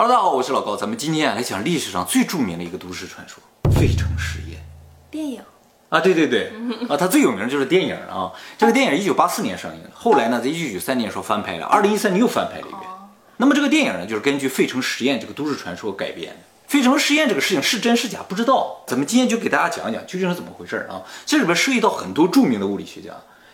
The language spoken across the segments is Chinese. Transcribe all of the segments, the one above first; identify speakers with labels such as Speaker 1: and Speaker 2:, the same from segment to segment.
Speaker 1: Hello，大家好，我是老高，咱们今天啊来讲历史上最著名的一个都市传说——费城实验
Speaker 2: 电影
Speaker 1: 啊，对对对，啊，它最有名的就是电影啊。这个电影一九八四年上映的，后来呢，在一九九三年时候翻拍了，二零一三年又翻拍了一遍。那么这个电影呢，就是根据费城实验这个都市传说改编的。费城实验这个事情是真是假不知道，咱们今天就给大家讲讲究竟是怎么回事啊。这里边涉及到很多著名的物理学家，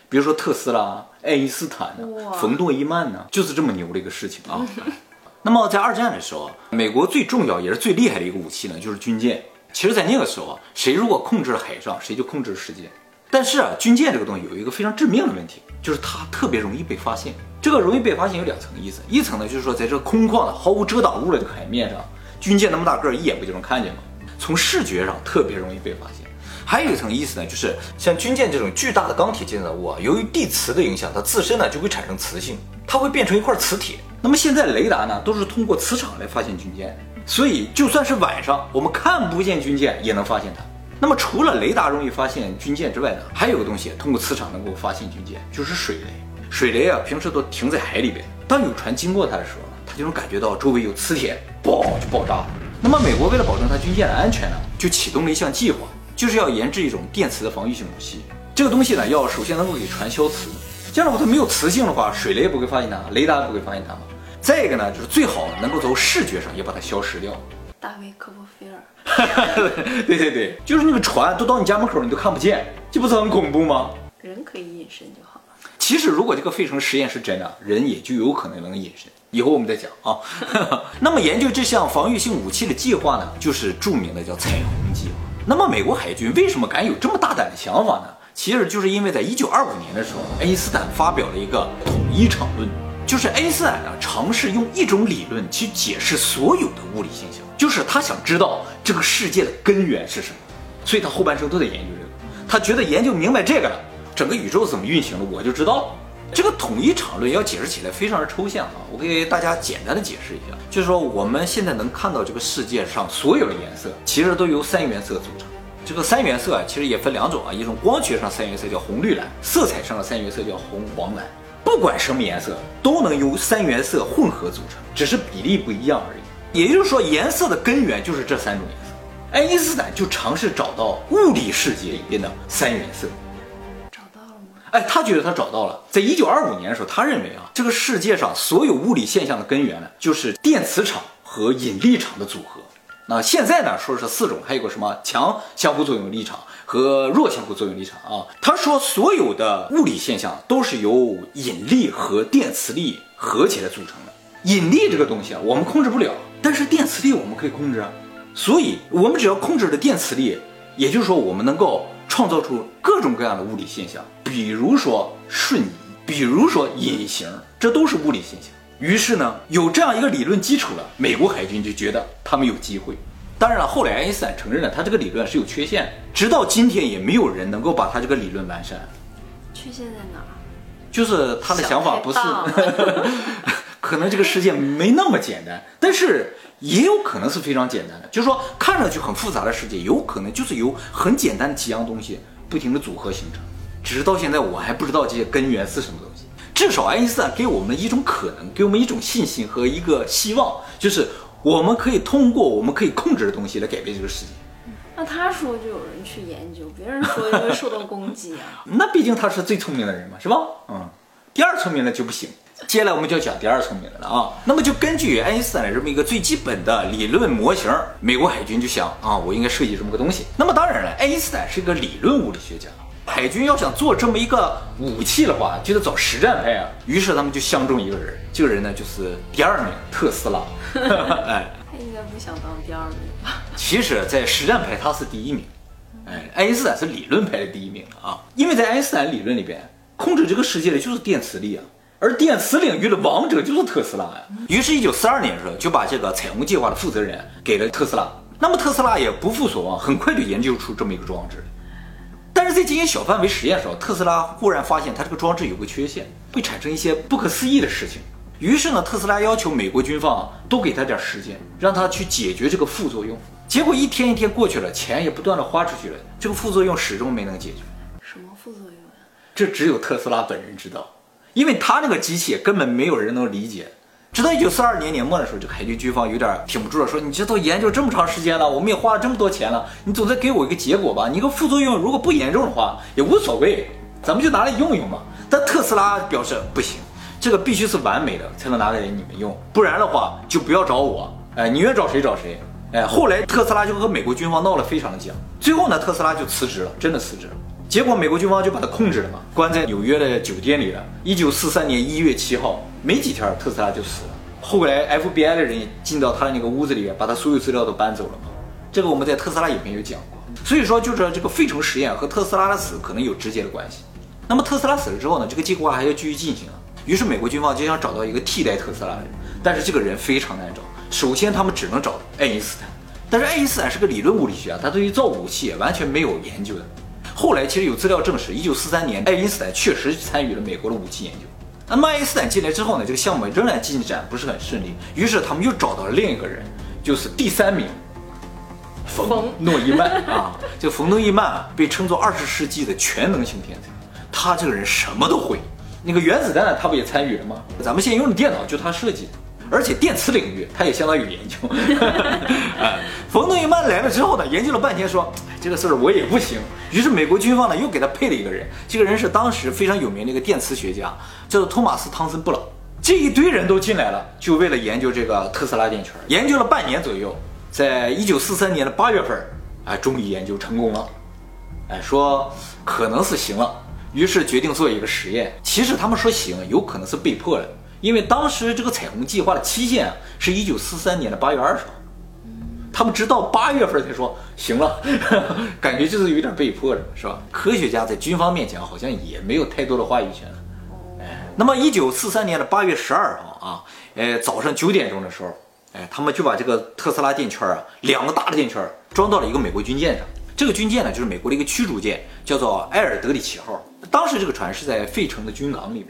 Speaker 1: 比如说特斯拉、爱因斯坦呢、
Speaker 2: 哇
Speaker 1: 冯诺依曼呢，就是这么牛的一个事情啊。那么在二战的时候，美国最重要也是最厉害的一个武器呢，就是军舰。其实，在那个时候啊，谁如果控制了海上，谁就控制了世界。但是啊，军舰这个东西有一个非常致命的问题，就是它特别容易被发现。这个容易被发现有两层意思，一层呢就是说，在这空旷的、毫无遮挡物的这个海面上，军舰那么大个儿，一眼不就能看见吗？从视觉上特别容易被发现。还有一层意思呢，就是像军舰这种巨大的钢铁建造物啊，由于地磁的影响，它自身呢就会产生磁性，它会变成一块磁铁。那么现在雷达呢，都是通过磁场来发现军舰，所以就算是晚上我们看不见军舰，也能发现它。那么除了雷达容易发现军舰之外呢，还有个东西通过磁场能够发现军舰，就是水雷。水雷啊，平时都停在海里边，当有船经过它的时候呢，它就能感觉到周围有磁铁，嘣就爆炸了。那么美国为了保证它军舰的安全呢，就启动了一项计划，就是要研制一种电磁的防御性武器。这个东西呢，要首先能够给船消磁，这样的话它没有磁性的话，水雷不会发现它，雷达不会发现它嘛。再一个呢，就是最好能够从视觉上也把它消失掉。
Speaker 2: 大卫科波菲尔，
Speaker 1: 对对对，就是那个船都到你家门口你都看不见，这不是很恐怖吗？
Speaker 2: 人可以隐身就好了。
Speaker 1: 其实，如果这个费城实验是真的，人也就有可能能隐身。以后我们再讲啊。那么，研究这项防御性武器的计划呢，就是著名的叫彩虹计划。那么，美国海军为什么敢有这么大胆的想法呢？其实就是因为在一九二五年的时候，爱因斯坦发表了一个统一场论，就是爱因斯坦呢尝试用一种理论去解释所有的物理现象，就是他想知道这个世界的根源是什么，所以他后半生都在研究这个。他觉得研究明白这个了，整个宇宙怎么运行的，我就知道了。这个统一场论要解释起来非常的抽象啊，我给大家简单的解释一下，就是说我们现在能看到这个世界上所有的颜色，其实都由三原色组成。这个三原色啊，其实也分两种啊，一种光学上三原色叫红绿蓝，色彩上的三原色叫红黄蓝。不管什么颜色，都能由三原色混合组成，只是比例不一样而已。也就是说，颜色的根源就是这三种颜色。爱因斯坦就尝试找到物理世界里边的三原色。
Speaker 2: 找到了吗？
Speaker 1: 哎，他觉得他找到了。在一九二五年的时候，他认为啊，这个世界上所有物理现象的根源呢，就是电磁场和引力场的组合。那现在呢，说是四种，还有个什么强相互作用力场和弱相互作用力场啊。他说，所有的物理现象都是由引力和电磁力合起来组成的。引力这个东西啊，我们控制不了，但是电磁力我们可以控制啊。所以，我们只要控制了电磁力，也就是说，我们能够创造出各种各样的物理现象，比如说瞬移，比如说隐形，这都是物理现象。于是呢，有这样一个理论基础了，美国海军就觉得他们有机会。当然了，后来爱因斯坦承认了他这个理论是有缺陷，直到今天也没有人能够把他这个理论完善。
Speaker 2: 缺陷在哪？
Speaker 1: 就是他的想法不是，可能这个世界没那么简单，但是也有可能是非常简单的。就是说，看上去很复杂的世界，有可能就是由很简单的几样东西不停的组合形成。只是到现在我还不知道这些根源是什么东西。至少爱因斯坦给我们一种可能，给我们一种信心和一个希望，就是我们可以通过我们可以控制的东西来改变这个世界。
Speaker 2: 那他说就有人去研究，别人说就会受到攻击啊。
Speaker 1: 那毕竟他是最聪明的人嘛，是吧？嗯，第二聪明的就不行。接下来我们就要讲第二聪明的了啊。那么就根据爱因斯坦的这么一个最基本的理论模型，美国海军就想啊，我应该设计这么个东西。那么当然了，爱因斯坦是一个理论物理学家，海军要想做这么一个武器的话，就得找实战派啊。于是他们就相中一个人，这个人呢就是第二名特斯拉。哎，
Speaker 2: 他应该不想当第二名吧？
Speaker 1: 其实，在实战派他是第一名，哎，爱因斯坦是理论派的第一名啊。因为在爱因斯坦理论里边，控制这个世界的就是电磁力啊，而电磁领域的王者就是特斯拉呀。于是，一九四二年的时候，就把这个彩虹计划的负责人给了特斯拉。那么，特斯拉也不负所望，很快就研究出这么一个装置。但是在进行小范围实验的时候，特斯拉忽然发现它这个装置有个缺陷，会产生一些不可思议的事情。于是呢，特斯拉要求美国军方多给他点时间，让他去解决这个副作用。结果一天一天过去了，钱也不断的花出去了，这个副作用始终没能解决。
Speaker 2: 什么副作用呀？
Speaker 1: 这只有特斯拉本人知道，因为他那个机器根本没有人能理解。直到一九四二年年末的时候，这个海军军方有点挺不住了，说你这都研究这么长时间了，我们也花了这么多钱了，你总得给我一个结果吧？你个副作用如果不严重的话也无所谓，咱们就拿来用用嘛。但特斯拉表示不行，这个必须是完美的才能拿给你们用，不然的话就不要找我，哎，你愿找谁找谁。哎，后来特斯拉就和美国军方闹了非常的僵，最后呢，特斯拉就辞职了，真的辞职了。结果美国军方就把他控制了嘛，关在纽约的酒店里了。一九四三年一月七号，没几天特斯拉就死了。后来 FBI 的人也进到他的那个屋子里，把他所有资料都搬走了嘛。这个我们在特斯拉影片有讲过。所以说，就是这个费城实验和特斯拉的死可能有直接的关系。那么特斯拉死了之后呢，这个计划还要继续进行啊。于是美国军方就想找到一个替代特斯拉的人，但是这个人非常难找。首先，他们只能找爱因斯坦，但是爱因斯坦是个理论物理学家，他对于造武器完全没有研究的。后来其实有资料证实，一九四三年爱因斯坦确实参与了美国的武器研究。那么爱因斯坦进来之后呢，这个项目仍然进展不是很顺利，于是他们又找到了另一个人，就是第三名，冯诺依曼啊。这个冯诺依曼啊，被称作二十世纪的全能型天才，他这个人什么都会。那个原子弹他不也参与了吗？咱们现在用的电脑就他设计的。而且电磁领域他也相当有研究。啊，冯诺依曼来了之后呢，研究了半天，说这个事儿我也不行。于是美国军方呢又给他配了一个人，这个人是当时非常有名的一个电磁学家，叫做托马斯汤森布朗。这一堆人都进来了，就为了研究这个特斯拉电圈。研究了半年左右，在一九四三年的八月份，哎，终于研究成功了。哎，说可能是行了，于是决定做一个实验。其实他们说行，有可能是被迫的。因为当时这个彩虹计划的期限是一九四三年的八月二十号，他们直到八月份才说行了，感觉就是有点被迫的，是吧？科学家在军方面前好像也没有太多的话语权了。哎，那么一九四三年的八月十二号啊，呃，早上九点钟的时候，哎，他们就把这个特斯拉电圈啊，两个大的电圈装到了一个美国军舰上。这个军舰呢，就是美国的一个驱逐舰，叫做埃尔德里奇号。当时这个船是在费城的军港里面。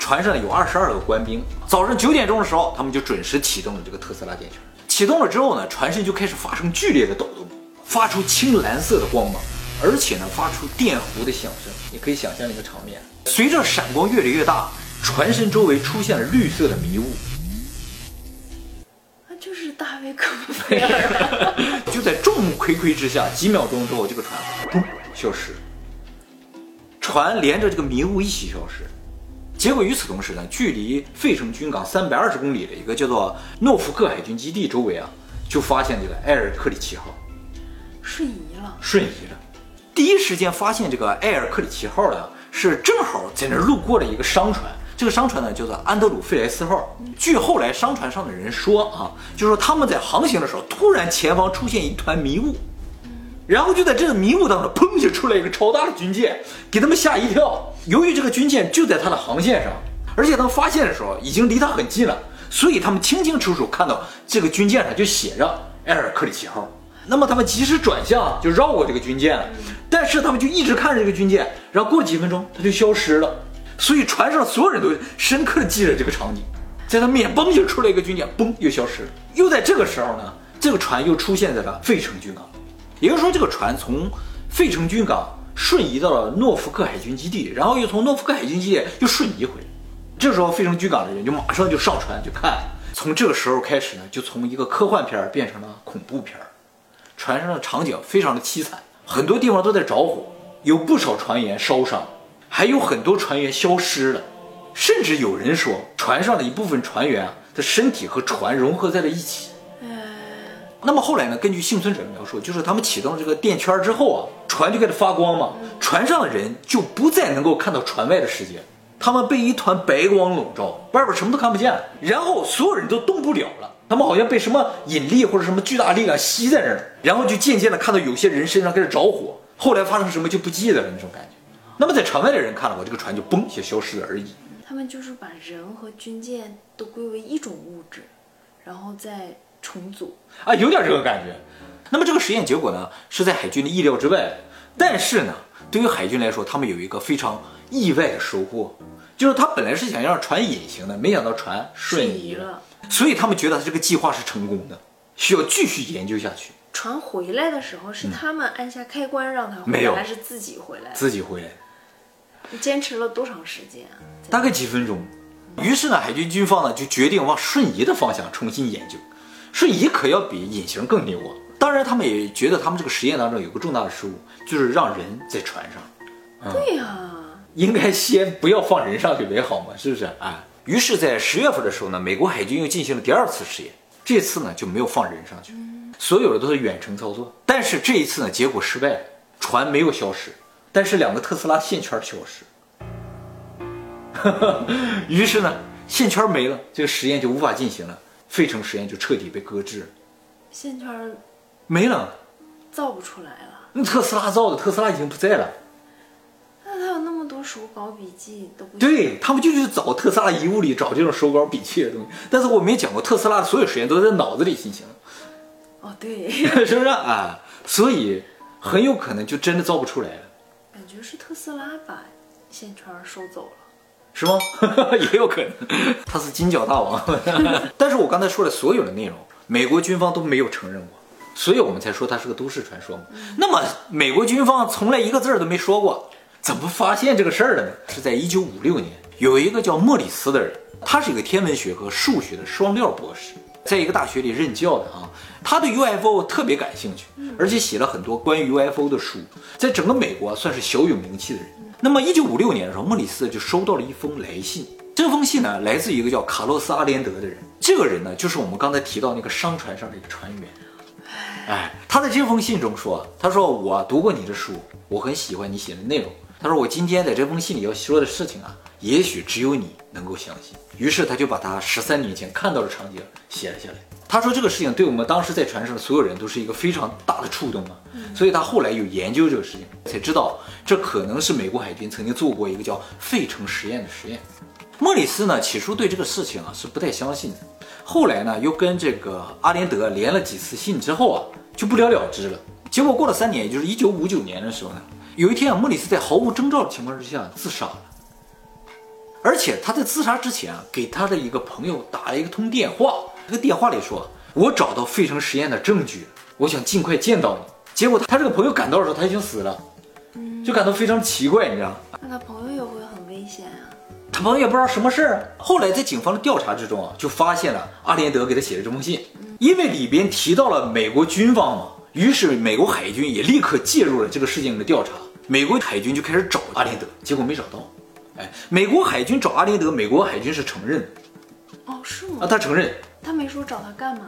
Speaker 1: 船上有二十二个官兵。早上九点钟的时候，他们就准时启动了这个特斯拉电圈。启动了之后呢，船身就开始发生剧烈的抖动，发出青蓝色的光芒，而且呢，发出电弧的响声。你可以想象那个场面。随着闪光越来越大，船身周围出现了绿色的迷雾。
Speaker 2: 那就是大卫科菲尔。
Speaker 1: 就在众目睽睽之下，几秒钟之后，这个船嘣消失。船连着这个迷雾一起消失。结果与此同时呢，距离费城军港三百二十公里的一个叫做诺福克海军基地周围啊，就发现这个埃尔克里奇号
Speaker 2: 瞬移了。
Speaker 1: 瞬移了。第一时间发现这个埃尔克里奇号的是正好在那儿路过了一个商船，这个商船呢叫做安德鲁费莱斯号。据后来商船上的人说啊，就说他们在航行的时候，突然前方出现一团迷雾。然后就在这个迷雾当中，砰就出来一个超大的军舰，给他们吓一跳。由于这个军舰就在它的航线上，而且他们发现的时候已经离它很近了，所以他们清清楚楚看到这个军舰上就写着埃尔克里奇号。那么他们及时转向，就绕过这个军舰了。但是他们就一直看着这个军舰，然后过几分钟，它就消失了。所以船上所有人都深刻的记着这个场景，在他面嘣就出来一个军舰，嘣又消失了。又在这个时候呢，这个船又出现在了费城军港。也就是说，这个船从费城军港瞬移到了诺福克海军基地，然后又从诺福克海军基地又瞬移回来。这时候，费城军港的人就马上就上船去看。从这个时候开始呢，就从一个科幻片变成了恐怖片。船上的场景非常的凄惨，很多地方都在着火，有不少船员烧伤，还有很多船员消失了，甚至有人说，船上的一部分船员啊的身体和船融合在了一起。那么后来呢？根据幸存者描述，就是他们启动这个电圈之后啊，船就开始发光嘛，船上的人就不再能够看到船外的世界，他们被一团白光笼罩，外边什么都看不见了，然后所有人都动不了了，他们好像被什么引力或者什么巨大力量吸在那儿，然后就渐渐的看到有些人身上开始着火，后来发生什么就不记得了那种感觉。那么在船外的人看了，我这个船就嘣一下消失了而已。
Speaker 2: 他们就是把人和军舰都归为一种物质，然后再。重组
Speaker 1: 啊，有点这个感觉。那么这个实验结果呢，是在海军的意料之外。但是呢，对于海军来说，他们有一个非常意外的收获，就是他本来是想让船隐形的，没想到船瞬移了。所以他们觉得他这个计划是成功的，需要继续研究下去。
Speaker 2: 船回来的时候是他们按下开关让它
Speaker 1: 回来，
Speaker 2: 还是自己回来？
Speaker 1: 自己回来。
Speaker 2: 坚持了多长时间啊？
Speaker 1: 大概几分钟。于是呢，海军军方呢就决定往瞬移的方向重新研究。瞬移可要比隐形更牛啊！当然，他们也觉得他们这个实验当中有个重大的失误，就是让人在船上。
Speaker 2: 对呀，
Speaker 1: 应该先不要放人上去为好嘛，是不是？哎，于是，在十月份的时候呢，美国海军又进行了第二次实验，这次呢就没有放人上去，所有的都是远程操作。但是这一次呢，结果失败了，船没有消失，但是两个特斯拉线圈消失。于是呢，线圈没了，这个实验就无法进行了，费城实验就彻底被搁置。
Speaker 2: 线圈
Speaker 1: 没了，
Speaker 2: 造不出来了。
Speaker 1: 那特斯拉造的，特斯拉已经不在了。
Speaker 2: 那他有那么多手稿笔记都不
Speaker 1: 对他们就去找特斯拉遗物里找这种手稿笔记的东西。但是我没讲过，特斯拉的所有实验都在脑子里进行。
Speaker 2: 哦，对，
Speaker 1: 是不是啊？所以很有可能就真的造不出来了。
Speaker 2: 感觉是特斯拉把线圈收走了。
Speaker 1: 是吗？也有可能，他是金角大王。但是我刚才说的所有的内容，美国军方都没有承认过，所以我们才说它是个都市传说嘛。那么美国军方从来一个字儿都没说过，怎么发现这个事儿的呢？是在一九五六年，有一个叫莫里斯的人，他是一个天文学和数学的双料博士，在一个大学里任教的啊。他对 UFO 特别感兴趣，而且写了很多关于 UFO 的书，在整个美国算是小有名气的人。那么，一九五六年的时候，莫里斯就收到了一封来信。这封信呢，来自一个叫卡洛斯·阿连德的人。这个人呢，就是我们刚才提到那个商船上的一个船员。哎，他在这封信中说：“他说我读过你的书，我很喜欢你写的内容。他说我今天在这封信里要说的事情啊，也许只有你能够相信。”于是他就把他十三年前看到的场景写了下来。他说这个事情对我们当时在船上的所有人都是一个非常大的触动啊。所以他后来有研究这个事情，才知道这可能是美国海军曾经做过一个叫费城实验的实验。莫里斯呢起初对这个事情啊是不太相信的，后来呢又跟这个阿连德连了几次信之后啊就不了了之了。结果过了三年，也就是一九五九年的时候呢，有一天啊莫里斯在毫无征兆的情况之下自杀了。而且他在自杀之前啊，给他的一个朋友打了一个通电话，这个电话里说：“我找到费城实验的证据，我想尽快见到你。”结果他他这个朋友赶到的时候，他已经死了，就感到非常奇怪，你知道
Speaker 2: 那他朋友也会很危险啊。
Speaker 1: 他朋友也不知道什么事儿。后来在警方的调查之中啊，就发现了阿连德给他写的这封信，因为里边提到了美国军方嘛，于是美国海军也立刻介入了这个事情的调查。美国海军就开始找阿连德，结果没找到。哎，美国海军找阿连德，美国海军是承认的。
Speaker 2: 哦，是吗？
Speaker 1: 啊，他承认。
Speaker 2: 他没说找他干嘛。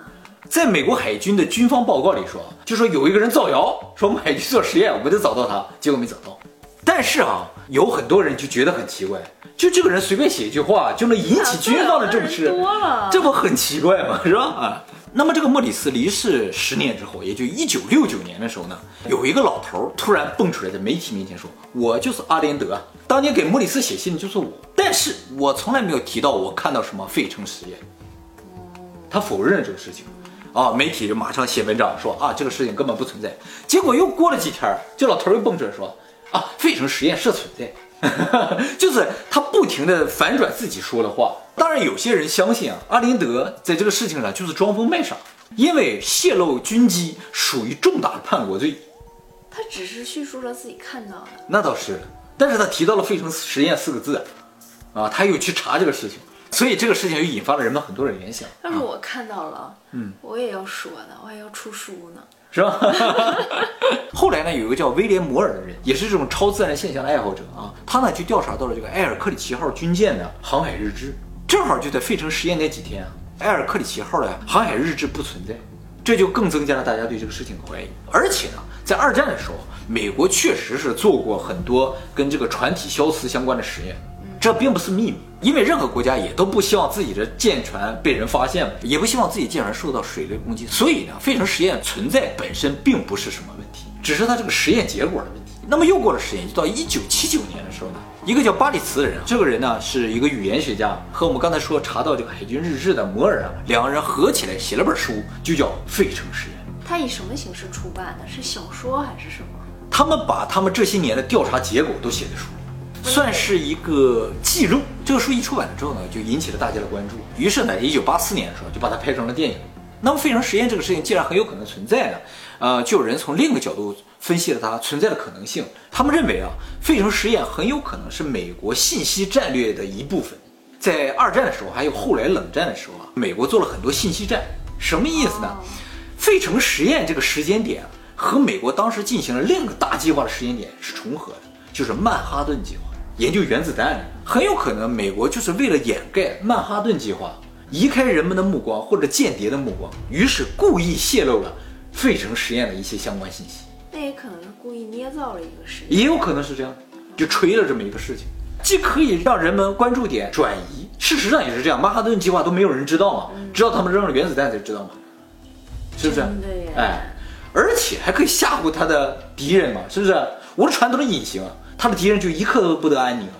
Speaker 1: 在美国海军的军方报告里说，就说有一个人造谣，说我们海军做实验，我们得找到他，结果没找到。但是啊，有很多人就觉得很奇怪，就这个人随便写一句话就能引起军方的重视，这不很奇怪吗？是吧？啊。那么这个莫里斯离世十年之后，也就一九六九年的时候呢，有一个老头突然蹦出来，在媒体面前说：“我就是阿连德，当年给莫里斯写信的就是我，但是我从来没有提到我看到什么费城实验。”他否认了这个事情，啊，媒体就马上写文章说啊，这个事情根本不存在。结果又过了几天，这老头又蹦出来说：“啊，费城实验室存在。”就是他不停的反转自己说的话。当然，有些人相信啊，阿林德在这个事情上就是装疯卖傻，因为泄露军机属于重大的叛国罪。
Speaker 2: 他只是叙述了自己看到的，
Speaker 1: 那倒是。但是他提到了费城实验四个字，啊，他又去查这个事情，所以这个事情又引发了人们很多的联想。
Speaker 2: 但是我看到了，嗯，我也要说呢，我还要出书呢。
Speaker 1: 是吧？后来呢，有一个叫威廉摩尔的人，也是这种超自然现象的爱好者啊。他呢，就调查到了这个埃尔克里奇号军舰的航海日志，正好就在费城实验那几天啊，埃尔克里奇号的航海日志不存在，这就更增加了大家对这个事情的怀疑。而且呢，在二战的时候，美国确实是做过很多跟这个船体消磁相关的实验。这并不是秘密，因为任何国家也都不希望自己的舰船被人发现，也不希望自己舰船受到水雷攻击。所以呢，费城实验存在本身并不是什么问题，只是它这个实验结果的问题。那么又过了十年，就到一九七九年的时候呢，一个叫巴里茨的人，这个人呢是一个语言学家，和我们刚才说查到这个海军日志的摩尔啊，两个人合起来写了本书，就叫《费城实验》。
Speaker 2: 他以什么形式出版的？是小说还是什么？
Speaker 1: 他们把他们这些年的调查结果都写在书。算是一个记录。这个书一出版了之后呢，就引起了大家的关注。于是呢，一九八四年的时候就把它拍成了电影。那么费城实验这个事情既然很有可能存在呢，呃，就有人从另一个角度分析了它存在的可能性。他们认为啊，费城实验很有可能是美国信息战略的一部分。在二战的时候，还有后来冷战的时候啊，美国做了很多信息战，什么意思呢？费城实验这个时间点和美国当时进行了另一个大计划的时间点是重合的，就是曼哈顿计划，研究原子弹。很有可能美国就是为了掩盖曼哈顿计划，移开人们的目光或者间谍的目光，于是故意泄露了费城实验的一些相关信息。
Speaker 2: 那也可能是故意捏造了一个实验，
Speaker 1: 也有可能是这样，就吹了这么一个事情，既可以让人们关注点转移，事实上也是这样，曼哈顿计划都没有人知道嘛，知道他们扔了原子弹才知道嘛，是不是？哎，而且还可以吓唬他的敌人嘛，是不是？我的船都是隐形啊，他的敌人就一刻都不得安宁啊。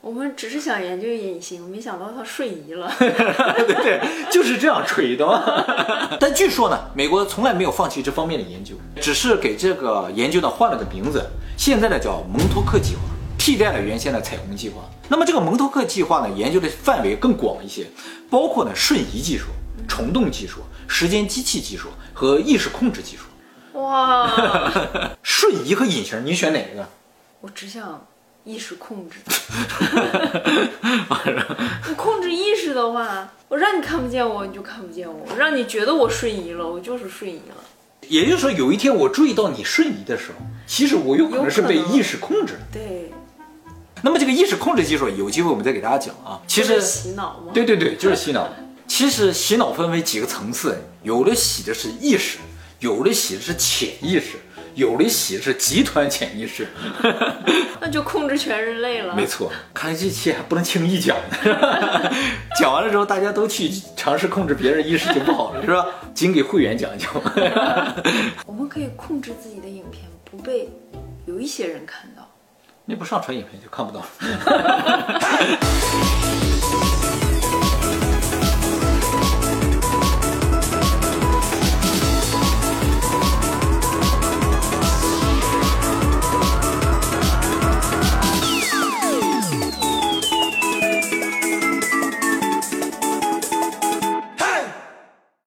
Speaker 2: 我们只是想研究隐形，没想到他瞬移了。
Speaker 1: 对对，就是这样吹的嘛。但据说呢，美国从来没有放弃这方面的研究，只是给这个研究呢换了个名字，现在呢叫蒙托克计划，替代了原先的彩虹计划。那么这个蒙托克计划呢，研究的范围更广一些，包括呢瞬移技术、虫洞技术、时间机器技术和意识控制技术。
Speaker 2: 哇，
Speaker 1: 瞬移和隐形，你选哪个？
Speaker 2: 我只想意识控制。你控制意识的话，我让你看不见我，你就看不见我；我让你觉得我瞬移了，我就是瞬移了。
Speaker 1: 也就是说，有一天我注意到你瞬移的时候，其实我有可能是被意识控制的。
Speaker 2: 对，
Speaker 1: 那么这个意识控制技术，有机会我们再给大家讲啊。其实
Speaker 2: 洗脑吗。
Speaker 1: 对对对，就是洗脑。其实洗脑分为几个层次，有的洗的是意识，有的洗的是潜意识，有的洗是集团潜意识。
Speaker 2: 那就控制全人类了。
Speaker 1: 没错，看来这期还不能轻易讲，讲完了之后大家都去尝试控制别人意识就不好了，是吧？仅给会员讲讲。
Speaker 2: 我们可以控制自己的影片不被有一些人看到。
Speaker 1: 那不上传影片就看不到了。